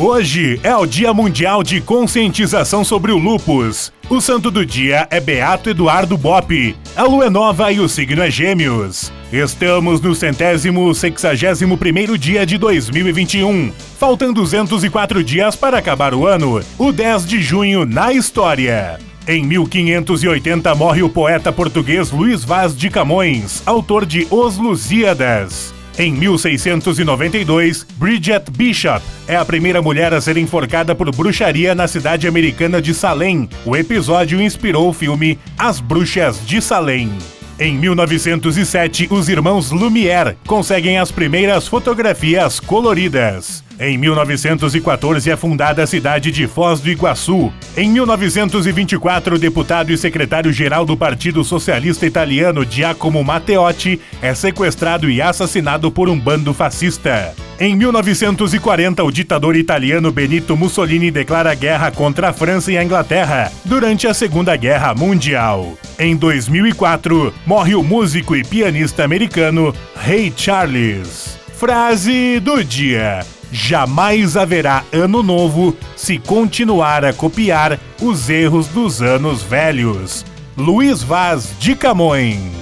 Hoje é o Dia Mundial de Conscientização sobre o Lupus. O santo do dia é Beato Eduardo Bop. A lua é nova e o signo é Gêmeos. Estamos no centésimo sexagésimo primeiro dia de 2021. Faltam 204 dias para acabar o ano. O 10 de junho na história. Em 1580 morre o poeta português Luís Vaz de Camões, autor de Os Lusíadas. Em 1692, Bridget Bishop é a primeira mulher a ser enforcada por bruxaria na cidade americana de Salem. O episódio inspirou o filme As Bruxas de Salem. Em 1907, os irmãos Lumière conseguem as primeiras fotografias coloridas. Em 1914 é fundada a cidade de Foz do Iguaçu. Em 1924, o deputado e secretário-geral do Partido Socialista Italiano, Giacomo Matteotti, é sequestrado e assassinado por um bando fascista. Em 1940, o ditador italiano Benito Mussolini declara guerra contra a França e a Inglaterra durante a Segunda Guerra Mundial. Em 2004, morre o músico e pianista americano Ray Charles. Frase do dia: Jamais haverá ano novo se continuar a copiar os erros dos anos velhos. Luiz Vaz de Camões